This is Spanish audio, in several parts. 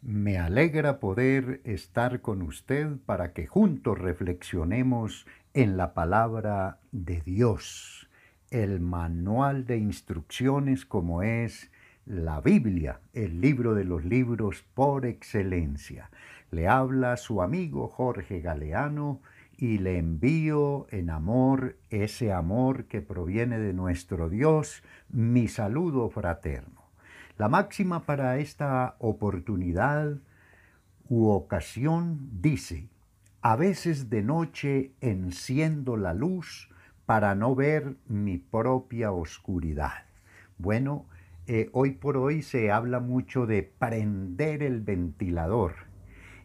Me alegra poder estar con usted para que juntos reflexionemos en la palabra de Dios, el manual de instrucciones como es la Biblia, el libro de los libros por excelencia. Le habla su amigo Jorge Galeano y le envío en amor ese amor que proviene de nuestro Dios, mi saludo fraterno. La máxima para esta oportunidad u ocasión dice, a veces de noche enciendo la luz para no ver mi propia oscuridad. Bueno, eh, hoy por hoy se habla mucho de prender el ventilador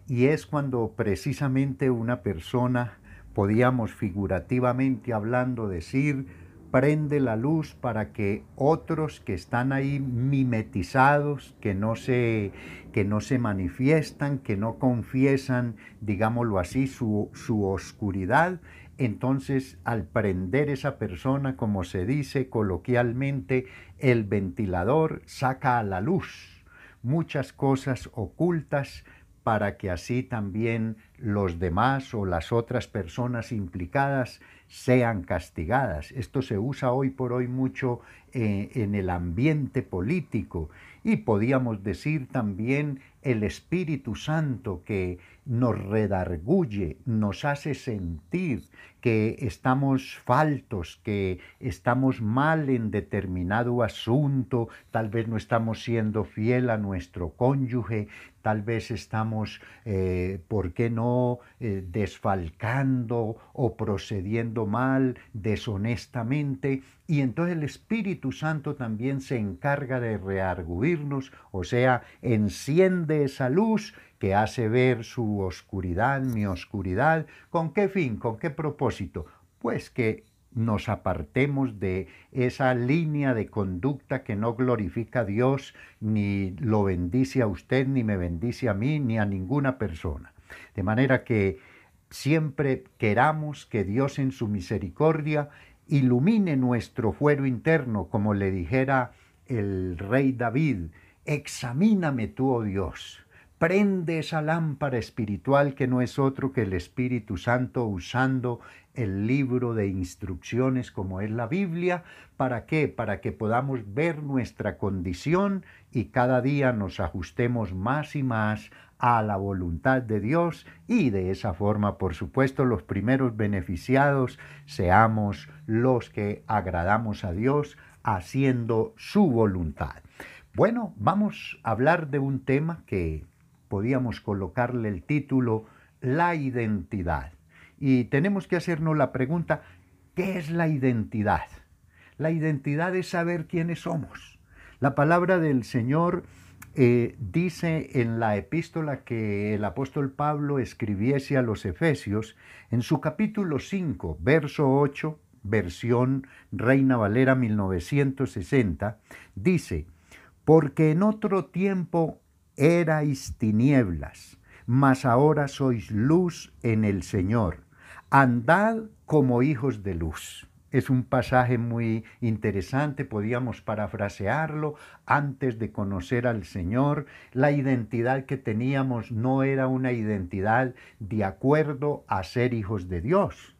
y es cuando precisamente una persona, podíamos figurativamente hablando decir, prende la luz para que otros que están ahí mimetizados, que no se, que no se manifiestan, que no confiesan, digámoslo así, su, su oscuridad, entonces al prender esa persona, como se dice coloquialmente, el ventilador saca a la luz muchas cosas ocultas para que así también los demás o las otras personas implicadas sean castigadas. Esto se usa hoy por hoy mucho eh, en el ambiente político y podíamos decir también el Espíritu Santo que nos redarguye, nos hace sentir que estamos faltos, que estamos mal en determinado asunto, tal vez no estamos siendo fiel a nuestro cónyuge, tal vez estamos, eh, ¿por qué no?, eh, desfalcando o procediendo mal, deshonestamente, y entonces el Espíritu Santo también se encarga de rearguirnos, o sea, enciende esa luz que hace ver su oscuridad, mi oscuridad. ¿Con qué fin? ¿Con qué propósito? Pues que nos apartemos de esa línea de conducta que no glorifica a Dios, ni lo bendice a usted, ni me bendice a mí, ni a ninguna persona. De manera que siempre queramos que Dios en su misericordia ilumine nuestro fuero interno, como le dijera el rey David, examíname tú, oh Dios, prende esa lámpara espiritual que no es otro que el Espíritu Santo usando el libro de instrucciones como es la Biblia. ¿Para qué? Para que podamos ver nuestra condición y cada día nos ajustemos más y más a la voluntad de Dios y de esa forma, por supuesto, los primeros beneficiados seamos los que agradamos a Dios haciendo su voluntad. Bueno, vamos a hablar de un tema que podíamos colocarle el título La identidad. Y tenemos que hacernos la pregunta, ¿qué es la identidad? La identidad es saber quiénes somos. La palabra del Señor eh, dice en la epístola que el apóstol Pablo escribiese a los Efesios, en su capítulo 5, verso 8, versión Reina Valera 1960, dice, porque en otro tiempo erais tinieblas, mas ahora sois luz en el Señor. Andad como hijos de luz. Es un pasaje muy interesante, podíamos parafrasearlo. Antes de conocer al Señor, la identidad que teníamos no era una identidad de acuerdo a ser hijos de Dios,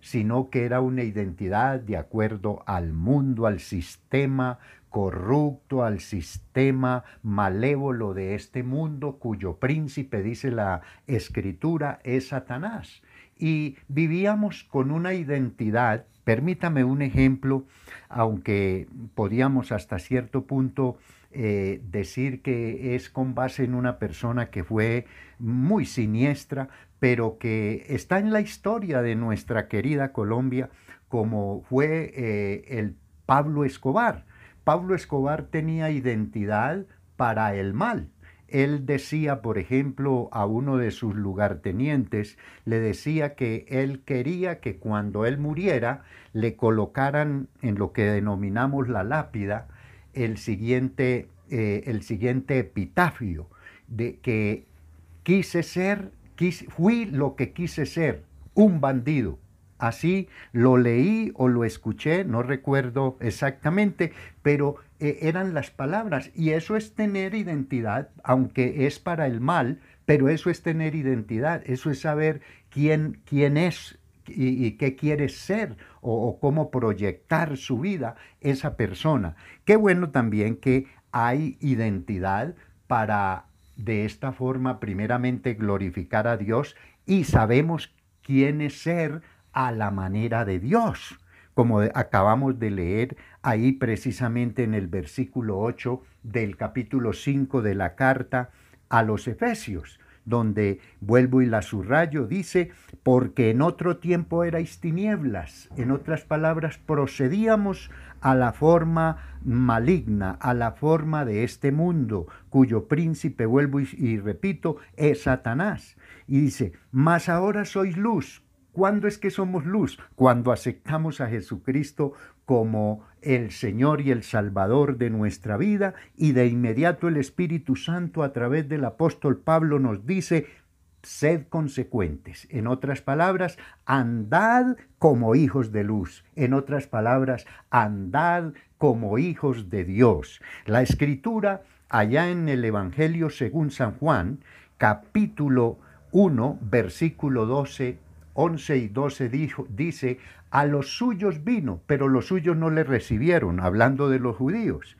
sino que era una identidad de acuerdo al mundo, al sistema corrupto, al sistema malévolo de este mundo, cuyo príncipe, dice la escritura, es Satanás. Y vivíamos con una identidad, permítame un ejemplo, aunque podíamos hasta cierto punto eh, decir que es con base en una persona que fue muy siniestra, pero que está en la historia de nuestra querida Colombia, como fue eh, el Pablo Escobar. Pablo Escobar tenía identidad para el mal. Él decía, por ejemplo, a uno de sus lugartenientes, le decía que él quería que cuando él muriera le colocaran en lo que denominamos la lápida el siguiente, eh, el siguiente epitafio, de que quise ser, fui lo que quise ser, un bandido. Así lo leí o lo escuché, no recuerdo exactamente, pero eh, eran las palabras. Y eso es tener identidad, aunque es para el mal, pero eso es tener identidad, eso es saber quién, quién es y, qué quiere ser o, o, cómo proyectar su vida esa persona. Qué bueno también que hay identidad para de esta forma primeramente glorificar a Dios y sabemos quién es ser a la manera de Dios como acabamos de leer ahí precisamente en el versículo 8 del capítulo 5 de la carta a los Efesios, donde vuelvo y la subrayo, dice, porque en otro tiempo erais tinieblas, en otras palabras, procedíamos a la forma maligna, a la forma de este mundo, cuyo príncipe, vuelvo y, y repito, es Satanás. Y dice, mas ahora sois luz, ¿Cuándo es que somos luz? Cuando aceptamos a Jesucristo como el Señor y el Salvador de nuestra vida y de inmediato el Espíritu Santo a través del apóstol Pablo nos dice, sed consecuentes. En otras palabras, andad como hijos de luz. En otras palabras, andad como hijos de Dios. La escritura, allá en el Evangelio según San Juan, capítulo 1, versículo 12 11 y 12 dijo, dice, a los suyos vino, pero los suyos no le recibieron, hablando de los judíos.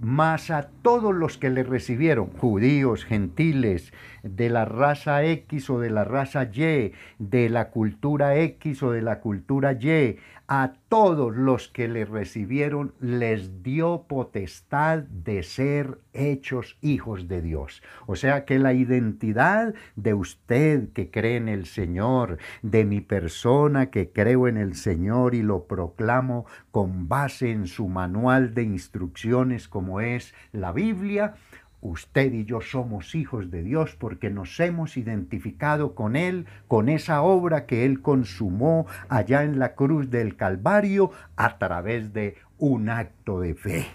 Mas a todos los que le recibieron, judíos, gentiles, de la raza X o de la raza Y, de la cultura X o de la cultura Y, a todos los que le recibieron les dio potestad de ser hechos hijos de Dios. O sea que la identidad de usted que cree en el Señor, de mi persona que creo en el Señor y lo proclamo con base en su manual de instrucciones como es la Biblia, Usted y yo somos hijos de Dios porque nos hemos identificado con Él, con esa obra que Él consumó allá en la cruz del Calvario a través de un acto de fe.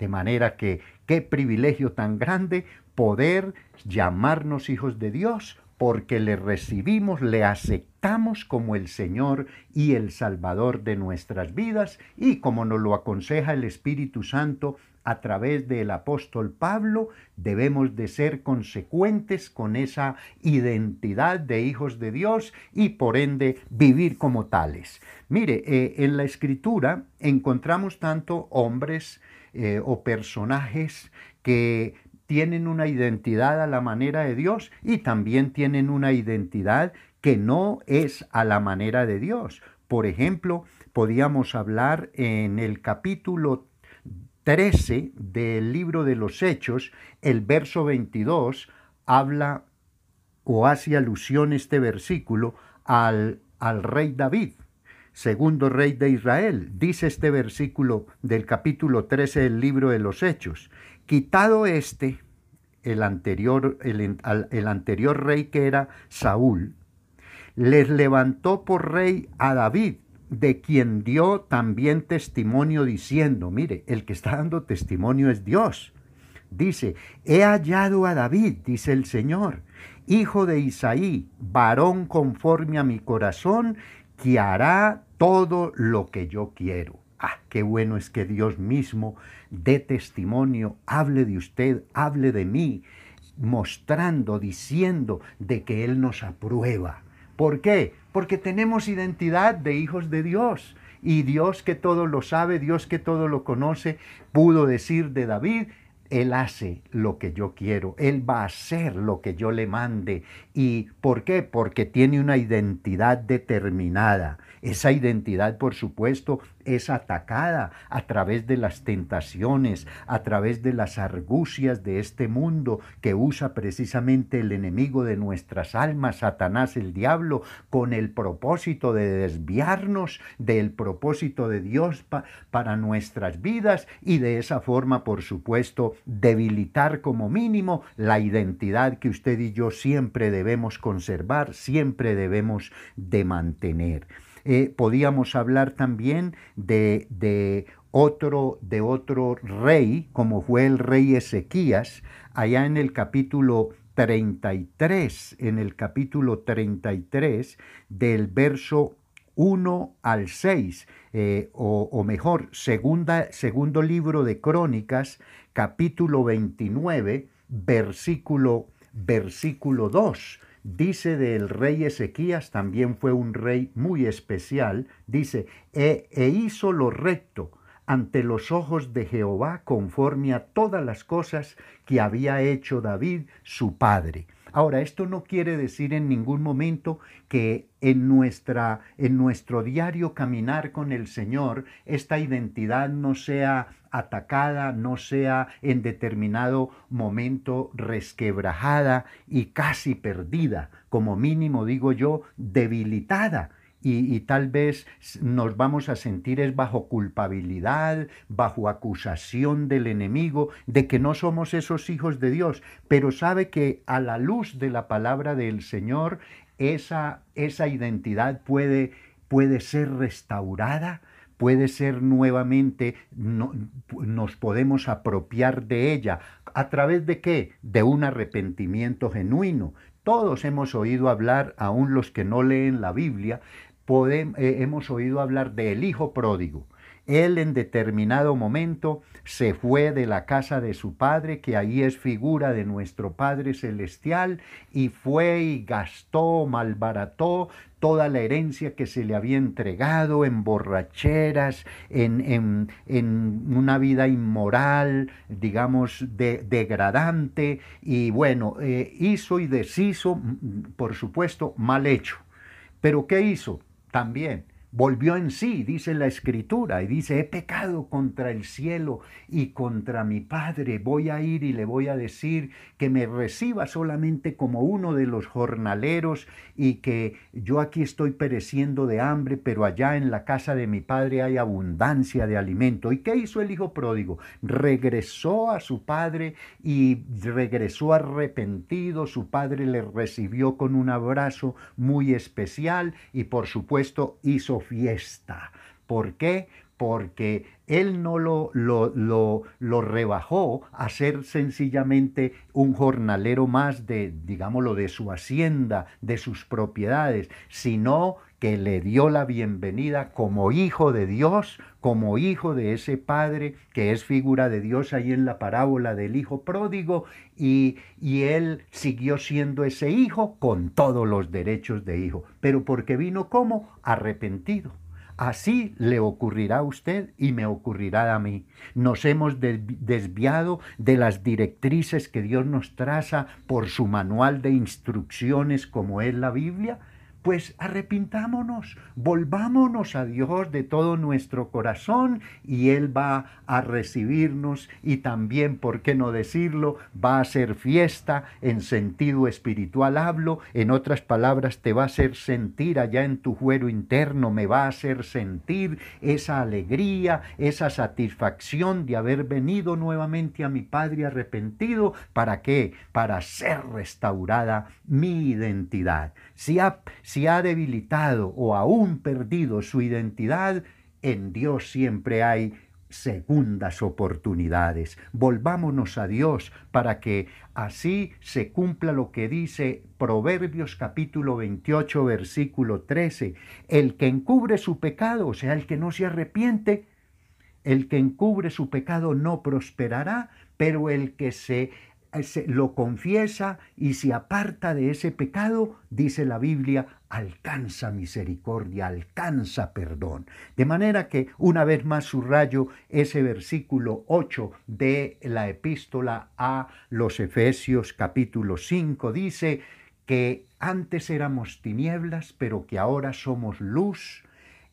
De manera que qué privilegio tan grande poder llamarnos hijos de Dios porque le recibimos, le aceptamos como el Señor y el Salvador de nuestras vidas y como nos lo aconseja el Espíritu Santo a través del apóstol Pablo, debemos de ser consecuentes con esa identidad de hijos de Dios y por ende vivir como tales. Mire, eh, en la escritura encontramos tanto hombres eh, o personajes que tienen una identidad a la manera de Dios y también tienen una identidad que no es a la manera de Dios. Por ejemplo, podíamos hablar en el capítulo 13 del libro de los Hechos, el verso 22, habla o hace alusión este versículo al, al rey David, segundo rey de Israel. Dice este versículo del capítulo 13 del libro de los Hechos, Quitado este, el anterior, el, el anterior rey que era Saúl, les levantó por rey a David, de quien dio también testimonio diciendo, mire, el que está dando testimonio es Dios. Dice, he hallado a David, dice el Señor, hijo de Isaí, varón conforme a mi corazón, que hará todo lo que yo quiero. Ah, qué bueno es que Dios mismo dé testimonio, hable de usted, hable de mí, mostrando, diciendo de que Él nos aprueba. ¿Por qué? Porque tenemos identidad de hijos de Dios. Y Dios que todo lo sabe, Dios que todo lo conoce, pudo decir de David, él hace lo que yo quiero, Él va a hacer lo que yo le mande. ¿Y por qué? Porque tiene una identidad determinada. Esa identidad, por supuesto, es atacada a través de las tentaciones, a través de las argucias de este mundo que usa precisamente el enemigo de nuestras almas, Satanás el diablo, con el propósito de desviarnos del propósito de Dios para nuestras vidas y de esa forma, por supuesto, debilitar como mínimo la identidad que usted y yo siempre debemos conservar, siempre debemos de mantener. Eh, podíamos hablar también de, de, otro, de otro rey, como fue el rey Ezequías, allá en el capítulo 33, en el capítulo 33 del verso 1 al 6, eh, o, o, mejor, segunda, segundo libro de Crónicas, capítulo 29, versículo, versículo 2. Dice del rey Ezequías, también fue un rey muy especial, dice, e, e hizo lo recto ante los ojos de Jehová conforme a todas las cosas que había hecho David su padre. Ahora, esto no quiere decir en ningún momento que en, nuestra, en nuestro diario caminar con el Señor esta identidad no sea atacada, no sea en determinado momento resquebrajada y casi perdida, como mínimo digo yo, debilitada y, tal vez nos vamos a sentir es bajo culpabilidad, bajo acusación del enemigo, de que no somos esos hijos de Dios, pero sabe que a la luz de la palabra del Señor, esa, esa identidad puede, puede ser restaurada, puede ser nuevamente, nos podemos apropiar de ella. ¿A través de qué? De un arrepentimiento genuino. Todos hemos oído hablar, aun los que no leen la Biblia, eh, hemos oído hablar del hijo pródigo. Él en determinado momento se fue de la casa de su padre, que ahí es figura de nuestro Padre Celestial, y fue y gastó, malbarató toda la herencia que se le había entregado en borracheras, en, una vida inmoral, digamos, degradante, y bueno, eh, hizo y deshizo, por supuesto, mal hecho. Pero ¿qué hizo? también volvió en sí, dice la escritura, y dice, he pecado contra el cielo y contra mi Padre, voy a ir y le voy a decir que me reciba solamente como uno de los jornaleros y que yo aquí estoy pereciendo de hambre, pero allá en la casa de mi Padre hay abundancia de alimento. ¿Y qué hizo el hijo pródigo? Regresó a su Padre y regresó arrepentido, su Padre le recibió con un abrazo muy especial y por supuesto hizo fiesta. ¿Por qué? Porque él no lo, lo, lo, lo, rebajó a ser sencillamente un jornalero más de, digámoslo, de su hacienda, de sus propiedades, sino que le dio la bienvenida como hijo de Dios, como hijo de ese Padre que es figura de Dios ahí en la parábola del Hijo pródigo, y, y él siguió siendo ese hijo con todos los derechos de hijo, pero porque vino como arrepentido. Así le ocurrirá a usted y me ocurrirá a mí. Nos hemos desviado de las directrices que Dios nos traza por su manual de instrucciones como es la Biblia pues arrepintámonos, volvámonos a Dios de todo nuestro corazón y Él va a recibirnos y también, ¿por qué no decirlo?, va a ser fiesta en sentido espiritual hablo, en otras palabras, te va a hacer sentir allá en tu fuero interno, me va a hacer sentir esa alegría, esa satisfacción de haber venido nuevamente a mi Padre arrepentido, ¿para qué? Para ser restaurada mi identidad. Si ha, si ha debilitado o aún perdido su identidad, en Dios siempre hay segundas oportunidades. Volvámonos a Dios para que así se cumpla lo que dice Proverbios capítulo 28 versículo 13. El que encubre su pecado, o sea, el que no se arrepiente, el que encubre su pecado no prosperará, pero el que se lo confiesa y se aparta de ese pecado, dice la Biblia, alcanza misericordia, alcanza perdón. De manera que una vez más subrayo ese versículo 8 de la epístola a los Efesios capítulo 5, dice que antes éramos tinieblas, pero que ahora somos luz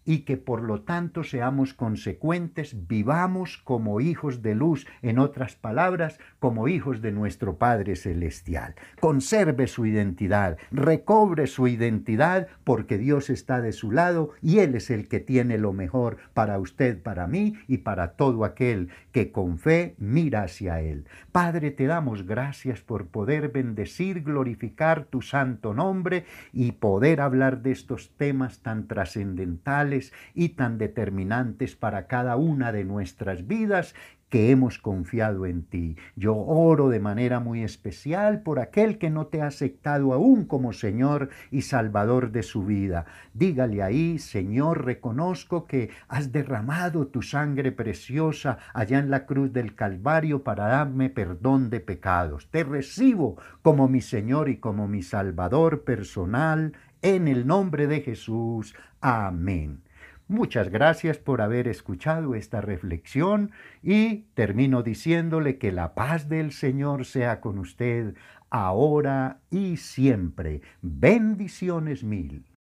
y que por lo tanto seamos consecuentes, vivamos como hijos de luz, en otras palabras, como hijos de nuestro Padre Celestial. Conserve su identidad, recobre su identidad, porque Dios está de su lado y Él es el que tiene lo mejor para usted, para mí y para todo aquel que con fe mira hacia Él. Padre, te damos gracias por poder bendecir, glorificar tu santo nombre y poder hablar de estos temas tan trascendentales y tan determinantes para cada una de nuestras vidas que hemos confiado en ti. Yo oro de manera muy especial por aquel que no te ha aceptado aún como Señor y Salvador de su vida. Dígale ahí, Señor, reconozco que has derramado tu sangre preciosa allá en la cruz del Calvario para darme perdón de pecados. Te recibo como mi Señor y como mi Salvador personal, en el nombre de Jesús. Amén. Muchas gracias por haber escuchado esta reflexión y termino diciéndole que la paz del Señor sea con usted ahora y siempre. Bendiciones mil.